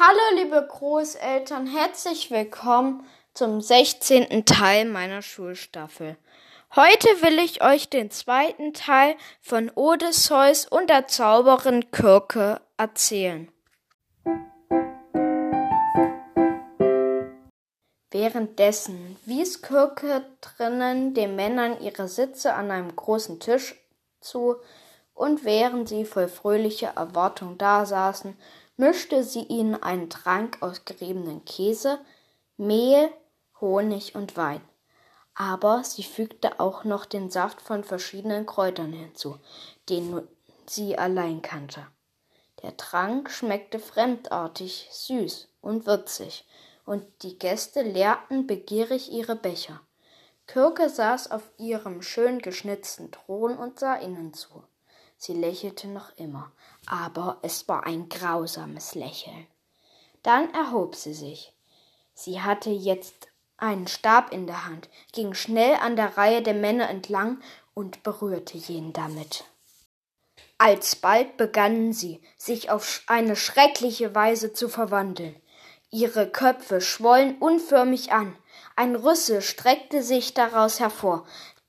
Hallo liebe Großeltern, herzlich willkommen zum 16. Teil meiner Schulstaffel. Heute will ich euch den zweiten Teil von Odysseus und der Zauberin Kirke erzählen. Währenddessen wies Kirke drinnen den Männern ihre Sitze an einem großen Tisch zu, und während sie voll fröhlicher Erwartung dasaßen, mischte sie ihnen einen Trank aus geriebenem Käse, Mehl, Honig und Wein. Aber sie fügte auch noch den Saft von verschiedenen Kräutern hinzu, den sie allein kannte. Der Trank schmeckte fremdartig, süß und würzig, und die Gäste leerten begierig ihre Becher. Kirke saß auf ihrem schön geschnitzten Thron und sah ihnen zu. Sie lächelte noch immer, aber es war ein grausames Lächeln. Dann erhob sie sich. Sie hatte jetzt einen Stab in der Hand, ging schnell an der Reihe der Männer entlang und berührte jeden damit. Alsbald begannen sie, sich auf eine schreckliche Weise zu verwandeln. Ihre Köpfe schwollen unförmig an, ein Rüssel streckte sich daraus hervor,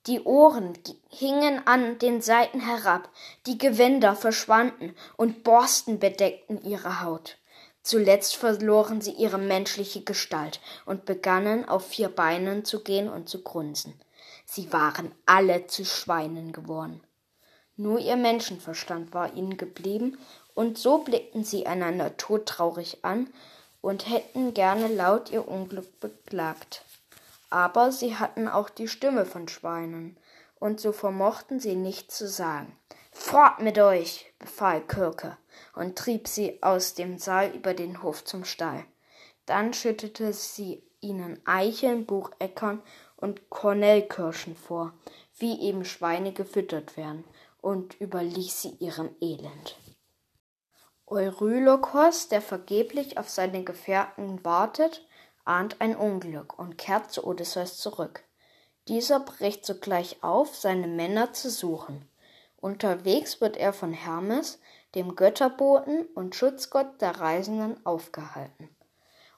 die Ohren hingen an den Seiten herab, die Gewänder verschwanden und Borsten bedeckten ihre Haut. Zuletzt verloren sie ihre menschliche Gestalt und begannen auf vier Beinen zu gehen und zu grunzen. Sie waren alle zu Schweinen geworden. Nur ihr Menschenverstand war ihnen geblieben, und so blickten sie einander todtraurig an und hätten gerne laut ihr Unglück beklagt aber sie hatten auch die Stimme von Schweinen, und so vermochten sie nichts zu sagen. Fort mit euch, befahl Kirke und trieb sie aus dem Saal über den Hof zum Stall. Dann schüttete sie ihnen Eicheln, Bucheckern und Kornellkirschen vor, wie eben Schweine gefüttert werden, und überließ sie ihrem Elend. Eurylokos, der vergeblich auf seine Gefährten wartet, ahnt ein Unglück und kehrt zu Odysseus zurück. Dieser bricht sogleich auf, seine Männer zu suchen. Unterwegs wird er von Hermes, dem Götterboten und Schutzgott der Reisenden, aufgehalten.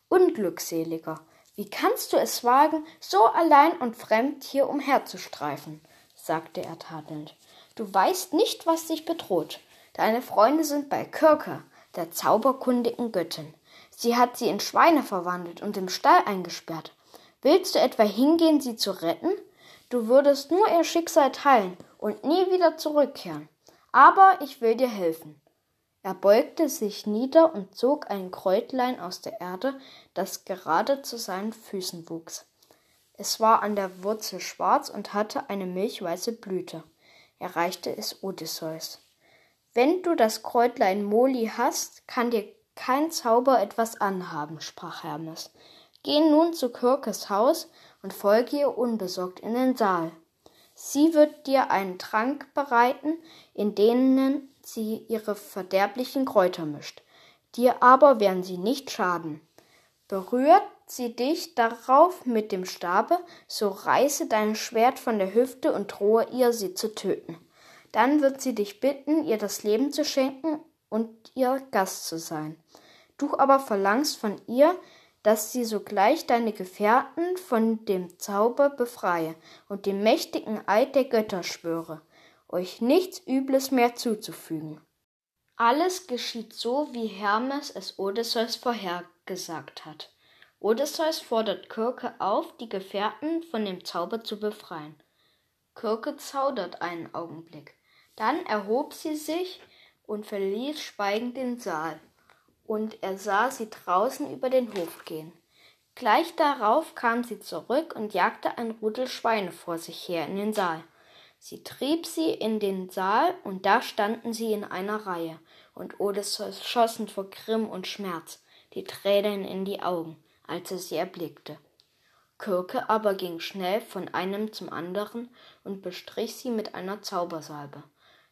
Unglückseliger, wie kannst du es wagen, so allein und fremd hier umherzustreifen? sagte er tadelnd. Du weißt nicht, was dich bedroht. Deine Freunde sind bei Kirke, der zauberkundigen Göttin. Sie hat sie in Schweine verwandelt und im Stall eingesperrt. Willst du etwa hingehen, sie zu retten? Du würdest nur ihr Schicksal teilen und nie wieder zurückkehren. Aber ich will dir helfen. Er beugte sich nieder und zog ein Kräutlein aus der Erde, das gerade zu seinen Füßen wuchs. Es war an der Wurzel schwarz und hatte eine milchweiße Blüte. Er reichte es Odysseus. Wenn du das Kräutlein Moli hast, kann dir kein Zauber etwas anhaben, sprach Hermes. Geh nun zu Kirkes Haus und folge ihr unbesorgt in den Saal. Sie wird dir einen Trank bereiten, in denen sie ihre verderblichen Kräuter mischt. Dir aber werden sie nicht schaden. Berührt sie dich darauf mit dem Stabe, so reiße dein Schwert von der Hüfte und drohe ihr, sie zu töten. Dann wird sie dich bitten, ihr das Leben zu schenken und ihr Gast zu sein. Du aber verlangst von ihr, dass sie sogleich deine Gefährten von dem Zauber befreie und den mächtigen Eid der Götter schwöre, euch nichts Übles mehr zuzufügen. Alles geschieht so, wie Hermes es Odysseus vorhergesagt hat. Odysseus fordert Kirke auf, die Gefährten von dem Zauber zu befreien. Kirke zaudert einen Augenblick. Dann erhob sie sich und verließ schweigend den Saal, und er sah sie draußen über den Hof gehen. Gleich darauf kam sie zurück und jagte ein Rudel Schweine vor sich her in den Saal. Sie trieb sie in den Saal, und da standen sie in einer Reihe, und Odysseus schossen vor Grimm und Schmerz, die Tränen in die Augen, als er sie erblickte. Kirke aber ging schnell von einem zum anderen und bestrich sie mit einer Zaubersalbe.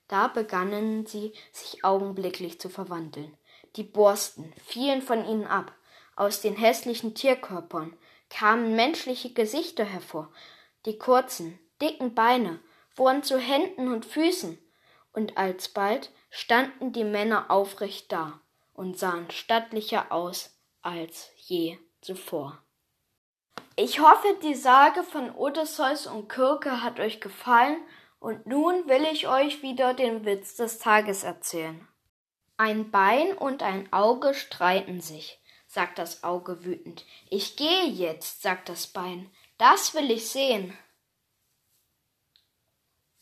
Da begannen sie sich augenblicklich zu verwandeln. Die Borsten fielen von ihnen ab. Aus den hässlichen Tierkörpern kamen menschliche Gesichter hervor. Die kurzen, dicken Beine wurden zu Händen und Füßen, und alsbald standen die Männer aufrecht da und sahen stattlicher aus als je zuvor. Ich hoffe, die Sage von Odysseus und Kirke hat euch gefallen und nun will ich euch wieder den Witz des Tages erzählen. Ein Bein und ein Auge streiten sich, sagt das Auge wütend. Ich gehe jetzt, sagt das Bein. Das will ich sehen.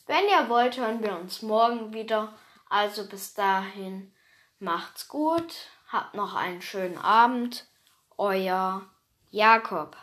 Wenn ihr wollt, hören wir uns morgen wieder. Also bis dahin, macht's gut, habt noch einen schönen Abend. Euer Jakob.